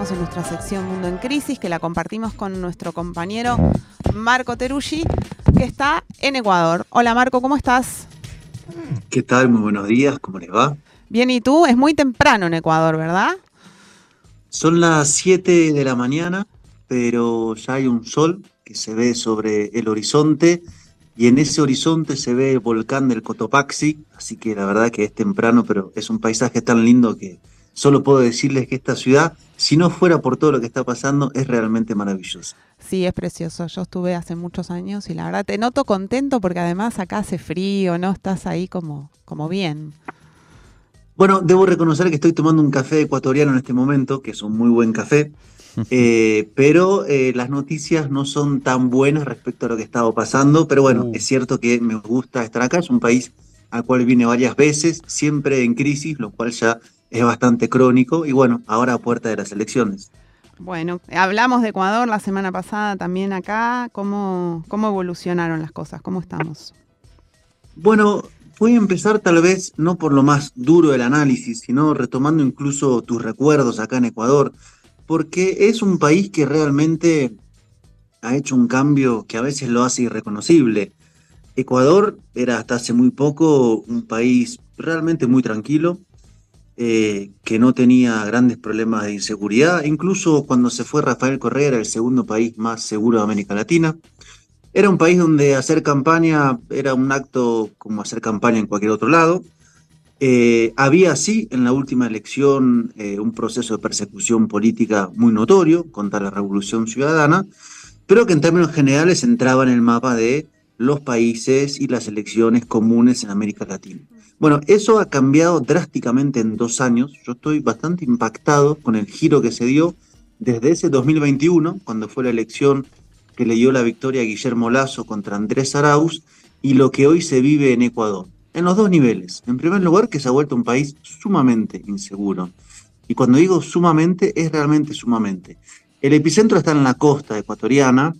Estamos en nuestra sección Mundo en Crisis, que la compartimos con nuestro compañero Marco Teruggi, que está en Ecuador. Hola Marco, ¿cómo estás? ¿Qué tal? Muy buenos días, ¿cómo les va? Bien, ¿y tú? Es muy temprano en Ecuador, ¿verdad? Son las 7 de la mañana, pero ya hay un sol que se ve sobre el horizonte y en ese horizonte se ve el volcán del Cotopaxi, así que la verdad que es temprano, pero es un paisaje tan lindo que solo puedo decirles que esta ciudad, si no fuera por todo lo que está pasando, es realmente maravillosa. Sí, es precioso. Yo estuve hace muchos años y la verdad te noto contento porque además acá hace frío, ¿no? Estás ahí como, como bien. Bueno, debo reconocer que estoy tomando un café ecuatoriano en este momento, que es un muy buen café, eh, pero eh, las noticias no son tan buenas respecto a lo que estaba pasando, pero bueno, Uh. es cierto que me gusta estar acá, es un país al cual vine varias veces, siempre en crisis, lo cual ya es bastante crónico, y bueno, ahora a puerta de las elecciones. Bueno, hablamos de Ecuador la semana pasada también acá. ¿Cómo, cómo evolucionaron las cosas? ¿Cómo estamos? Bueno, voy a empezar tal vez no por lo más duro del análisis, sino retomando incluso tus recuerdos acá en Ecuador, porque es un país que realmente ha hecho un cambio que a veces lo hace irreconocible. Ecuador era hasta hace muy poco un país realmente muy tranquilo, eh, que no tenía grandes problemas de inseguridad, incluso cuando se fue Rafael Correa era el segundo país más seguro de América Latina. Era un país donde hacer campaña era un acto como hacer campaña en cualquier otro lado. Eh, había sí en la última elección eh, un proceso de persecución política muy notorio contra la Revolución Ciudadana, pero que en términos generales entraba en el mapa de los países y las elecciones comunes en América Latina. Bueno, eso ha cambiado drásticamente en dos años. Yo estoy bastante impactado con el giro que se dio desde ese 2021, cuando fue la elección que le dio la victoria a Guillermo Lazo contra Andrés Arauz, y lo que hoy se vive en Ecuador. En los dos niveles. En primer lugar, que se ha vuelto un país sumamente inseguro. Y cuando digo sumamente, es realmente sumamente. El epicentro está en la costa ecuatoriana,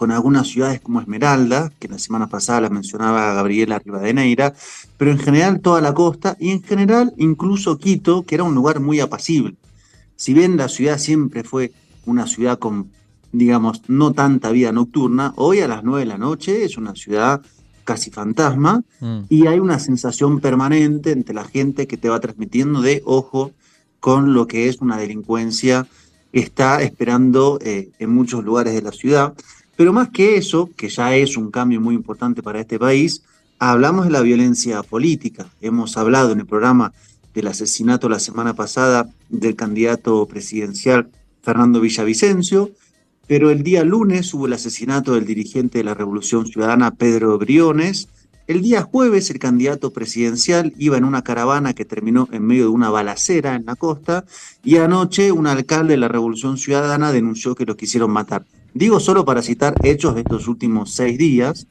con algunas ciudades como Esmeralda, que la semana pasada la mencionaba Gabriela Rivadeneira, pero en general toda la costa y en general incluso Quito, que era un lugar muy apacible. Si bien la ciudad siempre fue una ciudad con, digamos, no tanta vida nocturna, hoy a las 9 de la noche es una ciudad casi fantasma Mm. y hay una sensación permanente entre la gente que te va transmitiendo de ojo con lo que es una delincuencia que está esperando eh, en muchos lugares de la ciudad. Pero más que eso, que ya es un cambio muy importante para este país, hablamos de la violencia política. Hemos hablado en el programa del asesinato la semana pasada del candidato presidencial Fernando Villavicencio, pero el día lunes hubo el asesinato del dirigente de la Revolución Ciudadana Pedro Briones. El día jueves el candidato presidencial iba en una caravana que terminó en medio de una balacera en la costa y anoche un alcalde de la Revolución Ciudadana denunció que lo quisieron matar. Digo solo para citar hechos de estos últimos seis días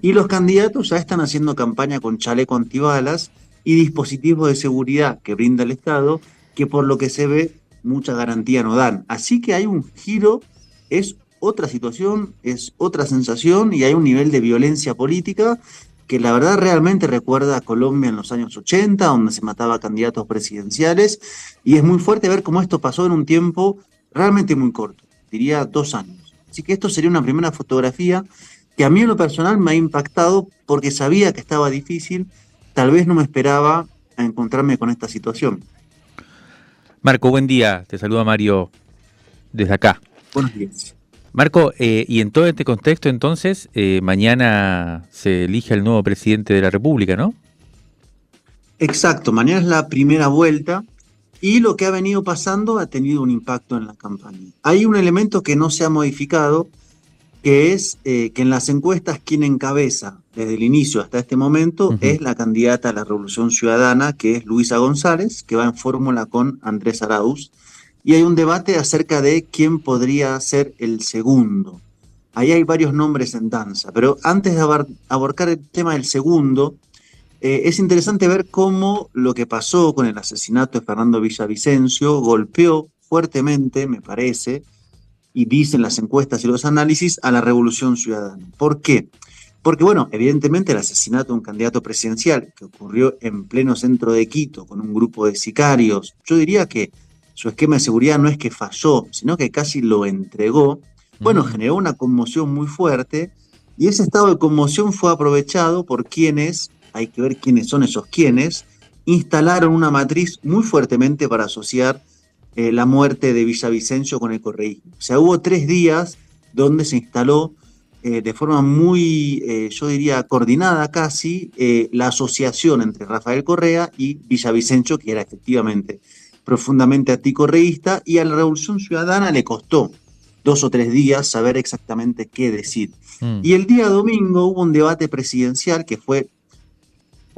y los candidatos ya están haciendo campaña con chaleco antibalas y dispositivos de seguridad que brinda el Estado que por lo que se ve mucha garantía no dan. Así que hay un giro, es otra situación, es otra sensación y hay un nivel de violencia política que la verdad realmente recuerda a Colombia en los años 80, donde se mataba a candidatos presidenciales, y es muy fuerte ver cómo esto pasó en un tiempo realmente muy corto, diría dos años. Así que esto sería una primera fotografía que a mí en lo personal me ha impactado porque sabía que estaba difícil, tal vez no me esperaba a encontrarme con esta situación. Marco, buen día. Te saluda Mario desde acá. Buenos días. Marco, eh, y en todo este contexto entonces, eh, mañana se elige el nuevo presidente de la República, ¿no? Exacto, mañana es la primera vuelta y lo que ha venido pasando ha tenido un impacto en la campaña. Hay un elemento que no se ha modificado, que es eh, que en las encuestas quien encabeza desde el inicio hasta este momento es la candidata a la Revolución Ciudadana, que es Luisa González, que va en fórmula con Andrés Arauz, y hay un debate acerca de quién podría ser el segundo. ahí hay varios nombres en danza. Pero antes de abarcar el tema del segundo, eh, es interesante ver cómo lo que pasó con el asesinato de Fernando Villavicencio golpeó fuertemente, me parece, y dicen las encuestas y los análisis, a la revolución ciudadana. ¿Por qué? Porque, bueno, evidentemente el asesinato de un candidato presidencial que ocurrió en pleno centro de Quito con un grupo de sicarios, yo diría que su esquema de seguridad no es que falló, sino que casi lo entregó, bueno, generó una conmoción muy fuerte y ese estado de conmoción fue aprovechado por quienes hay que ver quiénes son esos quienes, instalaron una matriz muy fuertemente para asociar eh, la muerte de Villavicencio con el correísmo. O sea, hubo tres días donde se instaló eh, de forma muy, eh, yo diría, coordinada casi, la asociación entre Rafael Correa y Villavicencio, que era efectivamente profundamente anticorreísta, y a la Revolución Ciudadana le costó dos o tres días saber exactamente qué decir. Mm. Y el día domingo hubo un debate presidencial que fue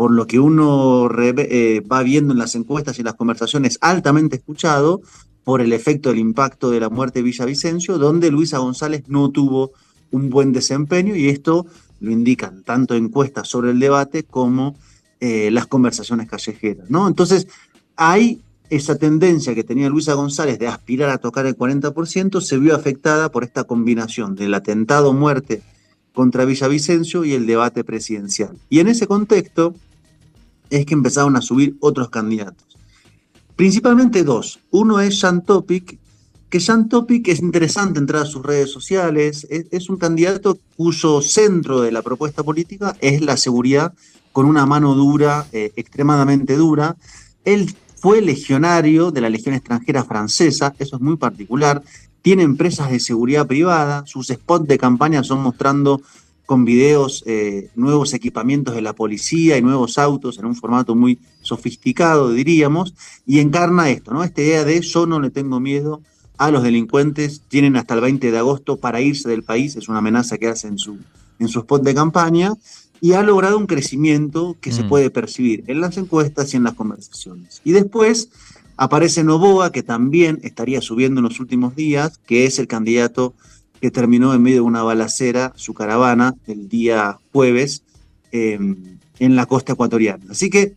por lo que uno eh, va viendo en las encuestas y en las conversaciones, altamente escuchado por el efecto del impacto de la muerte de Villavicencio, donde Luisa González no tuvo un buen desempeño y esto lo indican tanto encuestas sobre el debate como eh, las conversaciones callejeras. ¿no? Entonces, hay esa tendencia que tenía Luisa González de aspirar a tocar el 40%, se vio afectada por esta combinación del atentado muerte contra Villavicencio y el debate presidencial. Y en ese contexto, es que empezaron a subir otros candidatos. Principalmente dos. Uno es Jan Topic, que Jan Topic es interesante entrar a sus redes sociales, es, un candidato cuyo centro de la propuesta política es la seguridad con una mano dura, eh, extremadamente dura. Él fue legionario de la Legión extranjera francesa, eso es muy particular, tiene empresas de seguridad privada, sus spots de campaña son mostrando con videos, eh, nuevos equipamientos de la policía y nuevos autos en un formato muy sofisticado, diríamos, y encarna esto, ¿no? Esta idea de yo no le tengo miedo a los delincuentes, tienen hasta el 20 de agosto para irse del país, es una amenaza que hace en su, en su spot de campaña, y ha logrado un crecimiento que se mm. puede percibir en las encuestas y en las conversaciones. Y después aparece Novoa, que también estaría subiendo en los últimos días, que es el candidato que terminó en medio de una balacera su caravana el día jueves em, en la costa ecuatoriana. Así que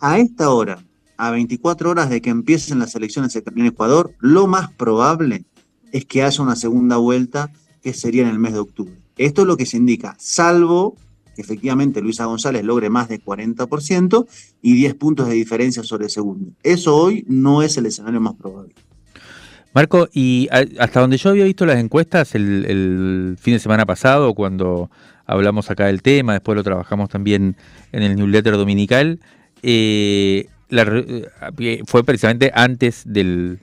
a esta hora, a 24 horas de que empiecen las elecciones en Ecuador, lo más probable es que haya una segunda vuelta que sería en el mes de octubre. Esto es lo que se indica, salvo que efectivamente Luisa González logre más de 40% y 10 puntos de diferencia sobre el segundo. Eso hoy no es el escenario más probable. Marco, y hasta donde yo había visto las encuestas el, fin de semana pasado, cuando hablamos acá del tema, después lo trabajamos también en el newsletter dominical, eh, eh, fue precisamente antes del,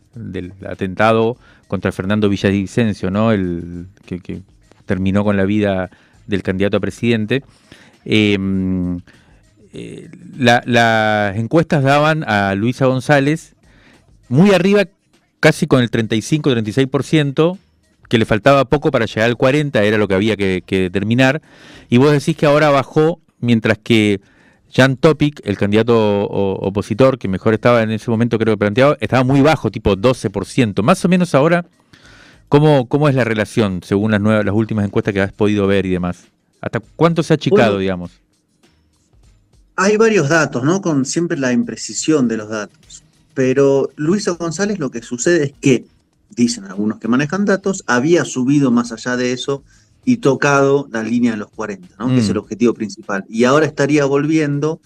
atentado contra Fernando Villavicencio, ¿no? El que, terminó con la vida del candidato a presidente. Em, eh, las encuestas daban a Luisa González muy arriba casi con el 35-36%, que le faltaba poco para llegar al 40%, era lo que había que, determinar, y vos decís que ahora bajó, mientras que Jan Topic, el candidato opositor, que mejor estaba en ese momento creo que planteado, estaba muy bajo, tipo 12%. Más o menos ahora, ¿cómo, cómo es la relación según las, nuevas, las últimas encuestas que has podido ver y demás? ¿Hasta cuánto se ha achicado, digamos? Hay varios datos, ¿no? Con siempre la imprecisión de los datos. Pero Luisa González lo que sucede es que, dicen algunos que manejan datos, había subido más allá de eso y tocado la línea de los 40, ¿no? que es el mm. objetivo principal. Y ahora estaría volviendo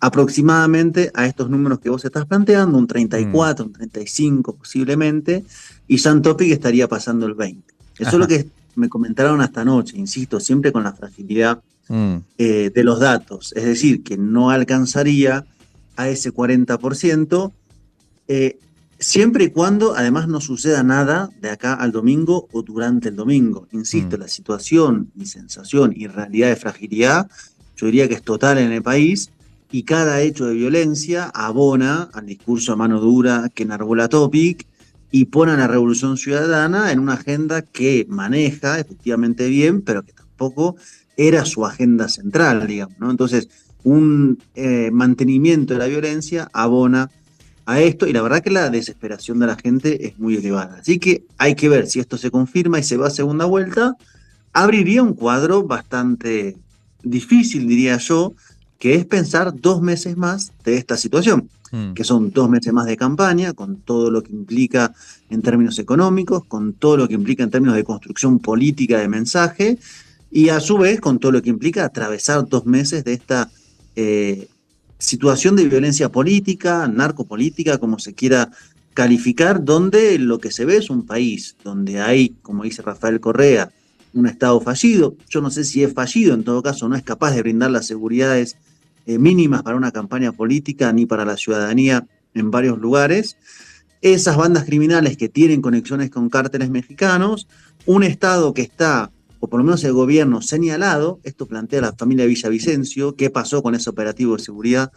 aproximadamente a estos números que vos estás planteando, un 34, un 35 posiblemente, y Santopic estaría pasando el 20. Eso es lo que me comentaron hasta anoche, insisto, siempre con la fragilidad mm. eh, de los datos. Es decir, que no alcanzaría a ese 40%, eh, siempre y cuando además no suceda nada de acá al domingo o durante el domingo. Insisto, mm. la situación y sensación y realidad de fragilidad, yo diría que es total en el país y cada hecho de violencia abona al discurso a mano dura que enarbola Topic y pone a la revolución ciudadana en una agenda que maneja efectivamente bien, pero que tampoco era su agenda central, digamos. Entonces, un eh, mantenimiento de la violencia abona a esto y la verdad que la desesperación de la gente es muy elevada. Así que hay que ver si esto se confirma y se va a segunda vuelta abriría un cuadro bastante difícil, diría yo, que es pensar dos meses más de esta situación, mm. que son dos meses más de campaña, con todo lo que implica en términos económicos, con todo lo que implica en términos de construcción política de mensaje, y a su vez con todo lo que implica atravesar dos meses de esta eh, situación de violencia política, narcopolítica, como se quiera calificar, donde lo que se ve es un país donde hay, como dice Rafael Correa, un Estado fallido. Yo no sé si es fallido, en todo caso, no es capaz de brindar las seguridades eh, mínimas para una campaña política ni para la ciudadanía en varios lugares. Esas bandas criminales que tienen conexiones con cárteles mexicanos, un Estado que está, o por lo menos el gobierno señalado, esto plantea la familia Villavicencio, qué pasó con ese operativo de seguridad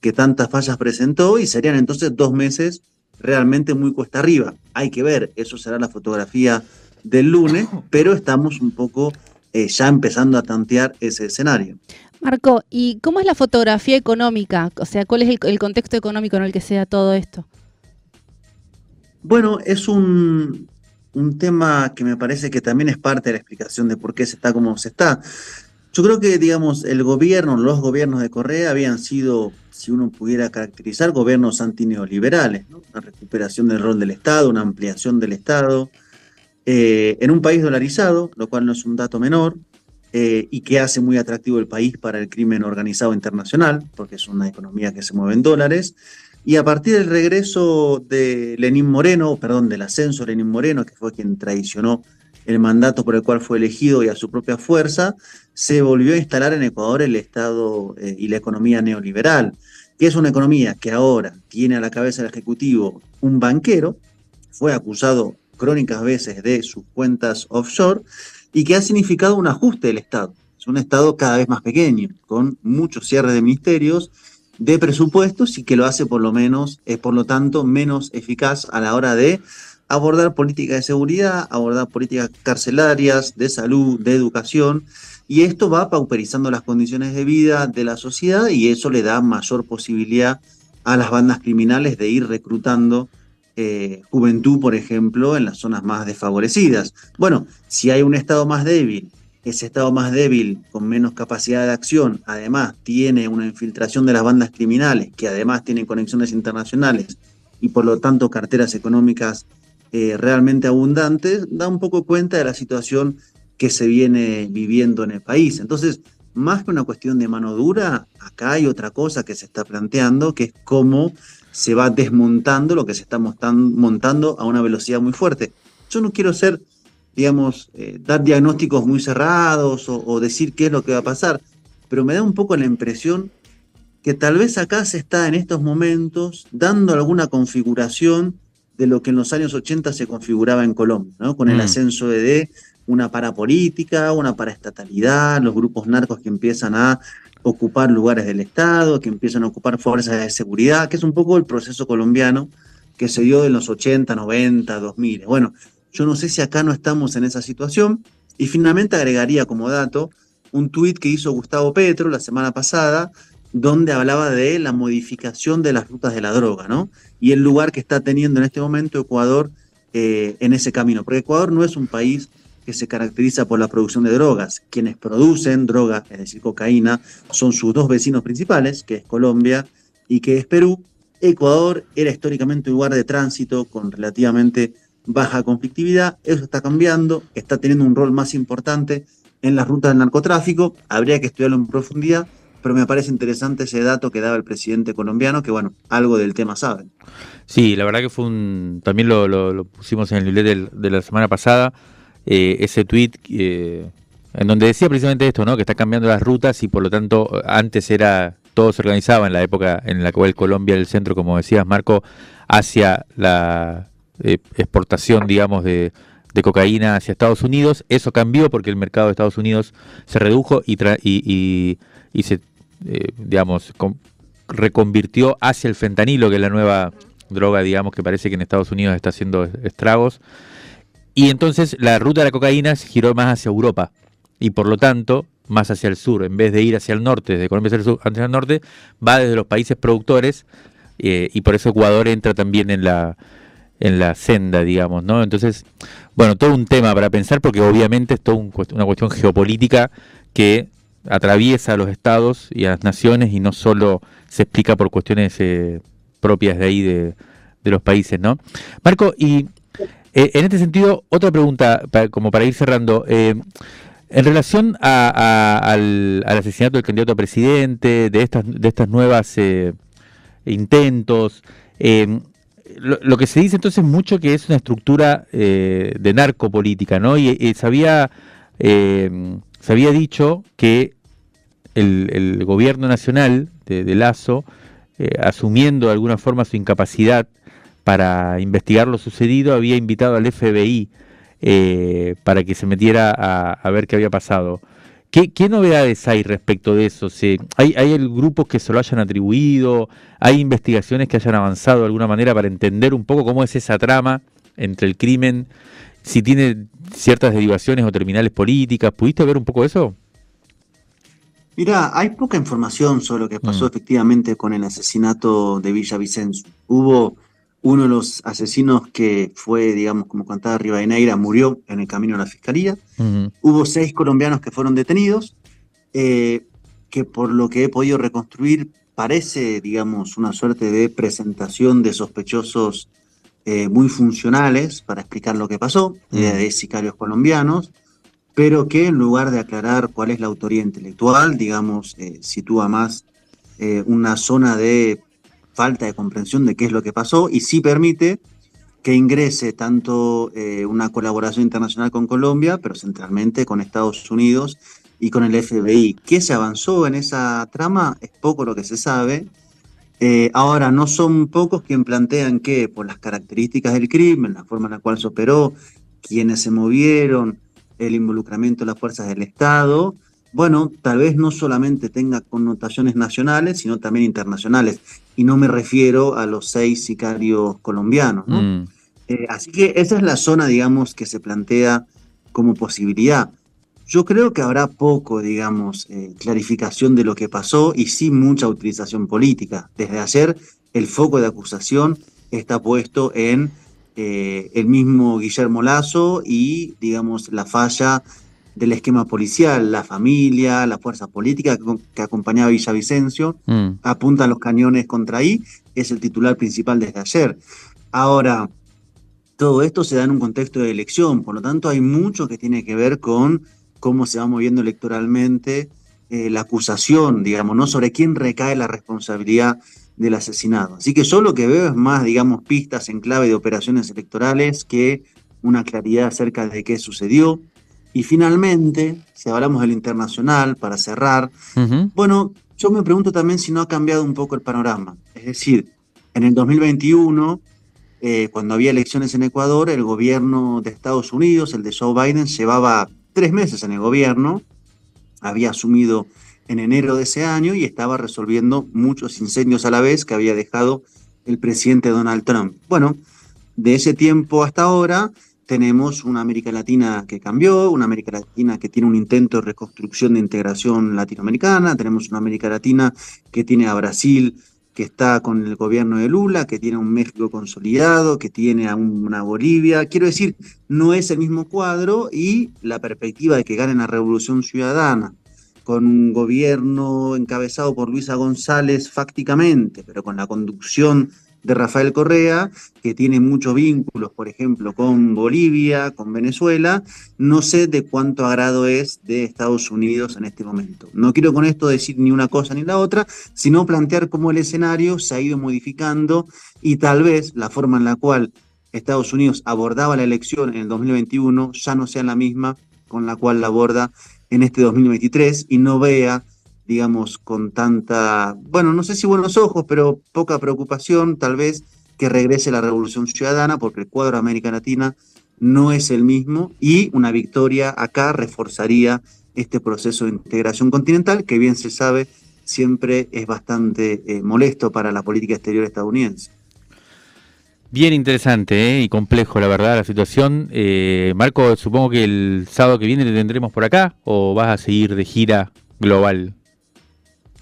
que tantas fallas presentó, y serían entonces dos meses realmente muy cuesta arriba. Hay que ver, eso será la fotografía del lunes, pero estamos un poco eh, ya empezando a tantear ese escenario. Marco, ¿y cómo es la fotografía económica? O sea, ¿cuál es el, contexto económico en el que se da todo esto? Bueno, es un, un tema que me parece que también es parte de la explicación de por qué se está como se está. Yo creo que, digamos, el gobierno, los gobiernos de Correa habían sido, si uno pudiera caracterizar, gobiernos antineoliberales, ¿no? una recuperación del rol del Estado, una ampliación del Estado, eh, en un país dolarizado, lo cual no es un dato menor, eh, y que hace muy atractivo el país para el crimen organizado internacional, porque es una economía que se mueve en dólares. Y a partir del regreso de Lenín Moreno, perdón, del ascenso de Lenín Moreno, que fue quien traicionó el mandato por el cual fue elegido y a su propia fuerza, se volvió a instalar en Ecuador el Estado eh, y la economía neoliberal, que es una economía que ahora tiene a la cabeza del Ejecutivo un banquero, fue acusado crónicas veces de sus cuentas offshore y que ha significado un ajuste del Estado. Es un Estado cada vez más pequeño, con muchos cierres de ministerios, de presupuestos y que lo hace por lo menos, es por lo tanto, menos eficaz a la hora de abordar políticas de seguridad, abordar políticas carcelarias, de salud, de educación, y esto va pauperizando las condiciones de vida de la sociedad y eso le da mayor posibilidad a las bandas criminales de ir reclutando eh, juventud, por ejemplo, en las zonas más desfavorecidas. Bueno, si hay un Estado más débil, ese Estado más débil, con menos capacidad de acción, además tiene una infiltración de las bandas criminales, que además tienen conexiones internacionales y por lo tanto carteras económicas eh, realmente abundantes, da un poco cuenta de la situación que se viene viviendo en el país. Entonces, más que una cuestión de mano dura, acá hay otra cosa que se está planteando, que es cómo se va desmontando lo que se está montando a una velocidad muy fuerte. Yo no quiero ser, digamos, eh, dar diagnósticos muy cerrados o, decir qué es lo que va a pasar, pero me da un poco la impresión que tal vez acá se está en estos momentos dando alguna configuración de lo que en los años 80 se configuraba en Colombia, ¿no? con el mm. ascenso de una parapolítica, una paraestatalidad, los grupos narcos que empiezan a ocupar lugares del Estado, que empiezan a ocupar fuerzas de seguridad, que es un poco el proceso colombiano que se dio en los 80, 90, 2000. Bueno, yo no sé si acá no estamos en esa situación. Y finalmente agregaría como dato un tuit que hizo Gustavo Petro la semana pasada, donde hablaba de la modificación de las rutas de la droga, ¿no? Y el lugar que está teniendo en este momento Ecuador eh, en ese camino. Porque Ecuador no es un país que se caracteriza por la producción de drogas. Quienes producen droga, es decir, cocaína, son sus dos vecinos principales, que es Colombia y que es Perú. Ecuador era históricamente un lugar de tránsito con relativamente baja conflictividad. Eso está cambiando, está teniendo un rol más importante en las rutas del narcotráfico. Habría que estudiarlo en profundidad, pero me parece interesante ese dato que daba el presidente colombiano, que bueno, algo del tema saben. Sí, la verdad que fue un. También lo, pusimos en el newsletter de la semana pasada eh, ese tweet eh, en donde decía precisamente esto, ¿no? Que está cambiando las rutas y por lo tanto antes era todo se organizaba en la época en la cual Colombia el centro, como decías Marco, hacia la eh, exportación, digamos, de, cocaína hacia Estados Unidos. Eso cambió porque el mercado de Estados Unidos se redujo y, y, y, se, digamos, reconvirtió hacia el fentanilo, que es la nueva droga, digamos, que parece que en Estados Unidos está haciendo estragos. Y entonces la ruta de la cocaína se giró más hacia Europa y por lo tanto más hacia el sur. En vez de ir hacia el norte, desde Colombia hacia el, sur, hacia el norte, va desde los países productores eh, y por eso Ecuador entra también en la, en la senda, digamos, ¿no? Entonces, bueno, todo un tema para pensar porque obviamente es toda una cuestión geopolítica que atraviesa a los estados y a las naciones y no solo se explica por cuestiones eh, propias de ahí de, los países, ¿no? Marco, y eh, en este sentido, otra pregunta, como para ir cerrando. Eh, en relación al, asesinato del candidato a presidente, de estas, de estas nuevas intentos, lo, que se dice entonces mucho que es una estructura de narcopolítica, ¿no? Y, se, había, se había dicho que el, gobierno nacional de, Lazo, asumiendo de alguna forma su incapacidad para investigar lo sucedido, había invitado al FBI eh, para que se metiera a, ver qué había pasado. ¿Qué, novedades hay respecto de eso? ¿hay, ¿Hay grupos que se lo hayan atribuido? ¿Hay investigaciones que hayan avanzado de alguna manera para entender un poco cómo es esa trama entre el crimen? Si tiene ciertas derivaciones o terminales políticas. ¿Pudiste ver un poco eso? Mira, hay poca información sobre lo que pasó mm. efectivamente con el asesinato de Villa Vicenzo. Hubo uno de los asesinos que fue, digamos, como contaba Rivadeneira, murió en el camino a la fiscalía. Hubo seis colombianos que fueron detenidos, eh, que por lo que he podido reconstruir parece, digamos, una suerte de presentación de sospechosos eh, muy funcionales para explicar lo que pasó, de sicarios colombianos, pero que en lugar de aclarar cuál es la autoría intelectual, digamos, eh, sitúa más una zona de falta de comprensión de qué es lo que pasó y sí permite que ingrese tanto eh, una colaboración internacional con Colombia, pero centralmente con Estados Unidos y con el FBI. ¿Qué se avanzó en esa trama? Es poco lo que se sabe. Eh, ahora, no son pocos quienes plantean que por las características del crimen, la forma en la cual se operó, quienes se movieron, el involucramiento de las fuerzas del Estado, bueno, tal vez no solamente tenga connotaciones nacionales, sino también internacionales. Y no me refiero a los seis sicarios colombianos. Mm. Eh, así que esa es la zona, digamos, que se plantea como posibilidad. Yo creo que habrá poco, digamos, eh, clarificación de lo que pasó y sí mucha utilización política. Desde ayer el foco de acusación está puesto en eh, el mismo Guillermo Lazo y, digamos, la falla del esquema policial, la familia, la fuerza política que, acompañaba a Villavicencio, mm. apuntan los cañones contra ahí, es el titular principal desde ayer. Ahora, todo esto se da en un contexto de elección, por lo tanto hay mucho que tiene que ver con cómo se va moviendo electoralmente eh, la acusación, digamos, ¿no? Sobre quién recae la responsabilidad del asesinado. Así que yo lo que veo es más, digamos, pistas en clave de operaciones electorales que una claridad acerca de qué sucedió. Y finalmente, si hablamos del internacional, para cerrar, bueno, yo me pregunto también si no ha cambiado un poco el panorama. Es decir, en el 2021, eh, cuando había elecciones en Ecuador, el gobierno de Estados Unidos, el de Joe Biden, llevaba tres meses en el gobierno, había asumido en enero de ese año y estaba resolviendo muchos incendios a la vez que había dejado el presidente Donald Trump. Bueno, de ese tiempo hasta ahora, tenemos una América Latina que cambió, una América Latina que tiene un intento de reconstrucción de integración latinoamericana, tenemos una América Latina que tiene a Brasil que está con el gobierno de Lula, que tiene a un México consolidado, que tiene a una Bolivia. Quiero decir, no es el mismo cuadro y la perspectiva de que gane la revolución ciudadana con un gobierno encabezado por Luisa González fácticamente, pero con la conducción de Rafael Correa, que tiene muchos vínculos, por ejemplo, con Bolivia, con Venezuela, no sé de cuánto agrado es de Estados Unidos en este momento. No quiero con esto decir ni una cosa ni la otra, sino plantear cómo el escenario se ha ido modificando y tal vez la forma en la cual Estados Unidos abordaba la elección en el 2021 ya no sea la misma con la cual la aborda en este 2023 y no vea digamos, con tanta, bueno, no sé si buenos ojos, pero poca preocupación, tal vez, que regrese la revolución ciudadana, porque el cuadro de América Latina no es el mismo y una victoria acá reforzaría este proceso de integración continental, que bien se sabe siempre es bastante eh, molesto para la política exterior estadounidense. Bien interesante eh, y complejo, la verdad, la situación. Eh, Marco, supongo que el sábado que viene te tendremos por acá o vas a seguir de gira global.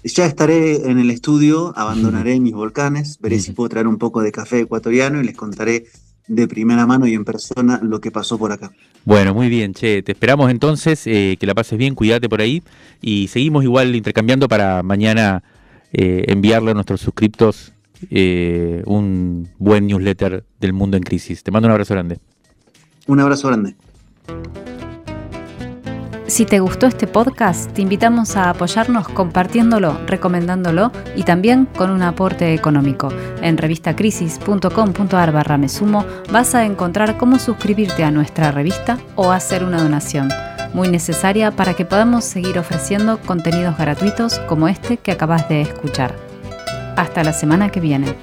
Ya estaré en el estudio, abandonaré mis volcanes, veré si puedo traer un poco de café ecuatoriano y les contaré de primera mano y en persona lo que pasó por acá. Bueno, muy bien, Che. Te esperamos entonces, eh, que la pases bien, cuídate por ahí y seguimos igual intercambiando para mañana eh, enviarle a nuestros suscriptos eh, un buen newsletter del mundo en crisis. Te mando un abrazo grande. Un abrazo grande. Si te gustó este podcast, te invitamos a apoyarnos compartiéndolo, recomendándolo y también con un aporte económico. En revistacrisis.com.ar barra mesumo vas a encontrar cómo suscribirte a nuestra revista o hacer una donación, muy necesaria para que podamos seguir ofreciendo contenidos gratuitos como este que acabas de escuchar. Hasta la semana que viene.